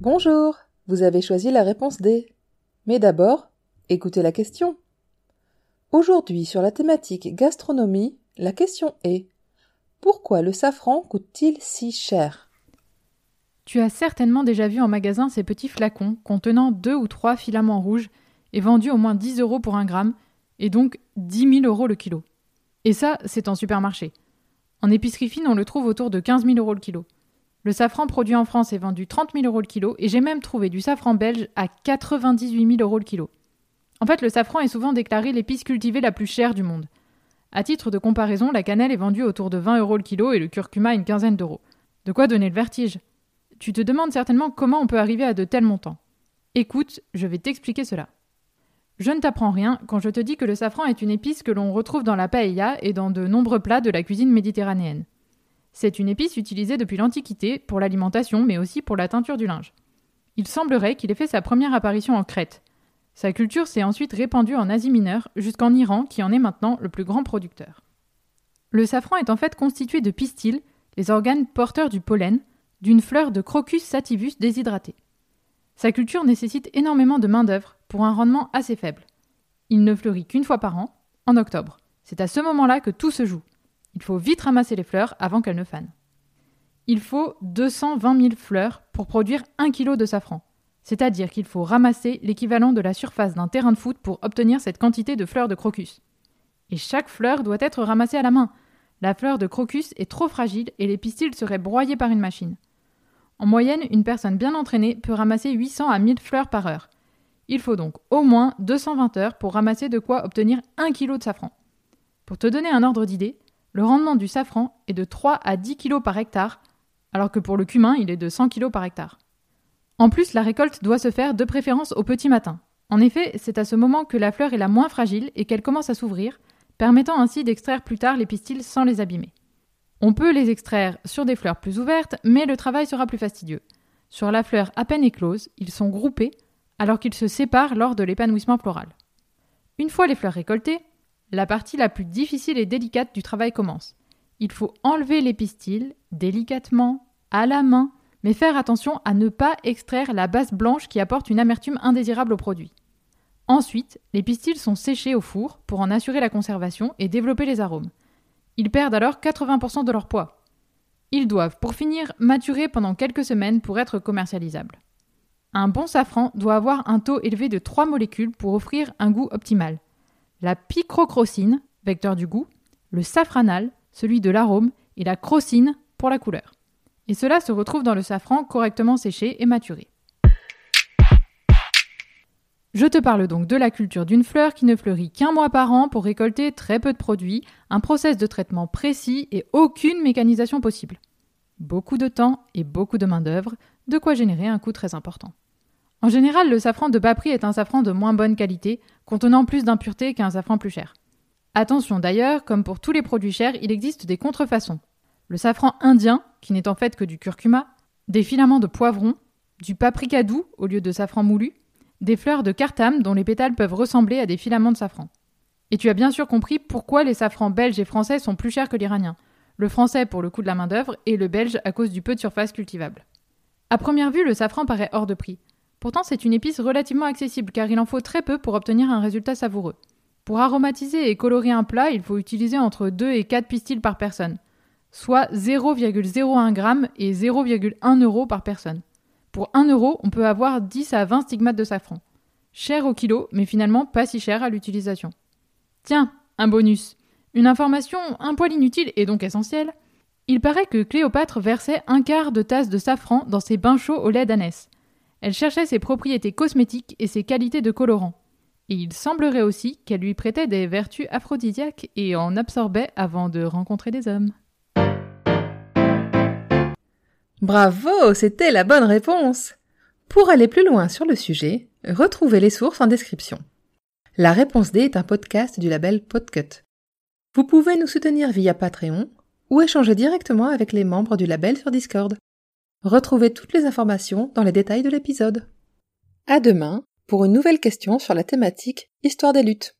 Bonjour, vous avez choisi la réponse D. Mais d'abord, écoutez la question. Aujourd'hui, sur la thématique gastronomie, la question est Pourquoi le safran coûte-t-il si cher? Tu as certainement déjà vu en magasin ces petits flacons contenant deux ou trois filaments rouges et vendus au moins 10 euros pour un gramme, et donc 10 000 euros le kilo. Et ça, c'est en supermarché. En épicerie fine, on le trouve autour de 15 000 euros le kilo. Le safran produit en France est vendu 30 000 euros le kilo, et j'ai même trouvé du safran belge à 98 000 euros le kilo. En fait, le safran est souvent déclaré l'épice cultivée la plus chère du monde. À titre de comparaison, la cannelle est vendue autour de 20 euros le kilo et le curcuma une quinzaine d'euros. De quoi donner le vertige? Tu te demandes certainement comment on peut arriver à de tels montants. Écoute, je vais t'expliquer cela. Je ne t'apprends rien quand je te dis que le safran est une épice que l'on retrouve dans la paella et dans de nombreux plats de la cuisine méditerranéenne. C'est une épice utilisée depuis l'Antiquité pour l'alimentation mais aussi pour la teinture du linge. Il semblerait qu'il ait fait sa première apparition en Crète. Sa culture s'est ensuite répandue en Asie mineure jusqu'en Iran qui en est maintenant le plus grand producteur. Le safran est en fait constitué de pistils, les organes porteurs du pollen, d'une fleur de Crocus sativus déshydratée. Sa culture nécessite énormément de main-d'œuvre pour un rendement assez faible. Il ne fleurit qu'une fois par an, en octobre. C'est à ce moment-là que tout se joue. Il faut vite ramasser les fleurs avant qu'elles ne fanent. Il faut 220 000 fleurs pour produire 1 kg de safran. C'est-à-dire qu'il faut ramasser l'équivalent de la surface d'un terrain de foot pour obtenir cette quantité de fleurs de crocus. Et chaque fleur doit être ramassée à la main. La fleur de crocus est trop fragile et les pistils seraient broyés par une machine. En moyenne, une personne bien entraînée peut ramasser 800 à 1000 fleurs par heure. Il faut donc au moins 220 heures pour ramasser de quoi obtenir 1 kg de safran. Pour te donner un ordre d'idée, le rendement du safran est de 3 à 10 kg par hectare, alors que pour le cumin, il est de 100 kg par hectare. En plus, la récolte doit se faire de préférence au petit matin. En effet, c'est à ce moment que la fleur est la moins fragile et qu'elle commence à s'ouvrir, permettant ainsi d'extraire plus tard les pistils sans les abîmer. On peut les extraire sur des fleurs plus ouvertes, mais le travail sera plus fastidieux. Sur la fleur à peine éclose, ils sont groupés, alors qu'ils se séparent lors de l'épanouissement floral. Une fois les fleurs récoltées, la partie la plus difficile et délicate du travail commence. Il faut enlever les pistils, délicatement, à la main, mais faire attention à ne pas extraire la base blanche qui apporte une amertume indésirable au produit. Ensuite, les pistils sont séchés au four pour en assurer la conservation et développer les arômes. Ils perdent alors 80% de leur poids. Ils doivent, pour finir, maturer pendant quelques semaines pour être commercialisables. Un bon safran doit avoir un taux élevé de 3 molécules pour offrir un goût optimal. La picrocrocine, vecteur du goût, le safranal, celui de l'arôme, et la crocine pour la couleur. Et cela se retrouve dans le safran correctement séché et maturé. Je te parle donc de la culture d'une fleur qui ne fleurit qu'un mois par an pour récolter très peu de produits, un process de traitement précis et aucune mécanisation possible. Beaucoup de temps et beaucoup de main-d'œuvre, de quoi générer un coût très important. En général, le safran de bas prix est un safran de moins bonne qualité, contenant plus d'impuretés qu'un safran plus cher. Attention d'ailleurs, comme pour tous les produits chers, il existe des contrefaçons. Le safran indien, qui n'est en fait que du curcuma, des filaments de poivron, du paprika doux au lieu de safran moulu, des fleurs de cartame dont les pétales peuvent ressembler à des filaments de safran. Et tu as bien sûr compris pourquoi les safrans belges et français sont plus chers que l'iranien. Le français pour le coût de la main-d'œuvre et le belge à cause du peu de surface cultivable. À première vue, le safran paraît hors de prix. Pourtant, c'est une épice relativement accessible car il en faut très peu pour obtenir un résultat savoureux. Pour aromatiser et colorer un plat, il faut utiliser entre 2 et 4 pistils par personne, soit 0,01 g et 0,1 euro par personne. Pour 1 euro, on peut avoir 10 à 20 stigmates de safran. Cher au kilo, mais finalement pas si cher à l'utilisation. Tiens, un bonus. Une information un poil inutile et donc essentielle. Il paraît que Cléopâtre versait un quart de tasse de safran dans ses bains chauds au lait d'ânesse. Elle cherchait ses propriétés cosmétiques et ses qualités de colorant. Et il semblerait aussi qu'elle lui prêtait des vertus aphrodisiaques et en absorbait avant de rencontrer des hommes. Bravo, c'était la bonne réponse. Pour aller plus loin sur le sujet, retrouvez les sources en description. La réponse D est un podcast du label Podcut. Vous pouvez nous soutenir via Patreon ou échanger directement avec les membres du label sur Discord. Retrouvez toutes les informations dans les détails de l'épisode. À demain pour une nouvelle question sur la thématique Histoire des luttes.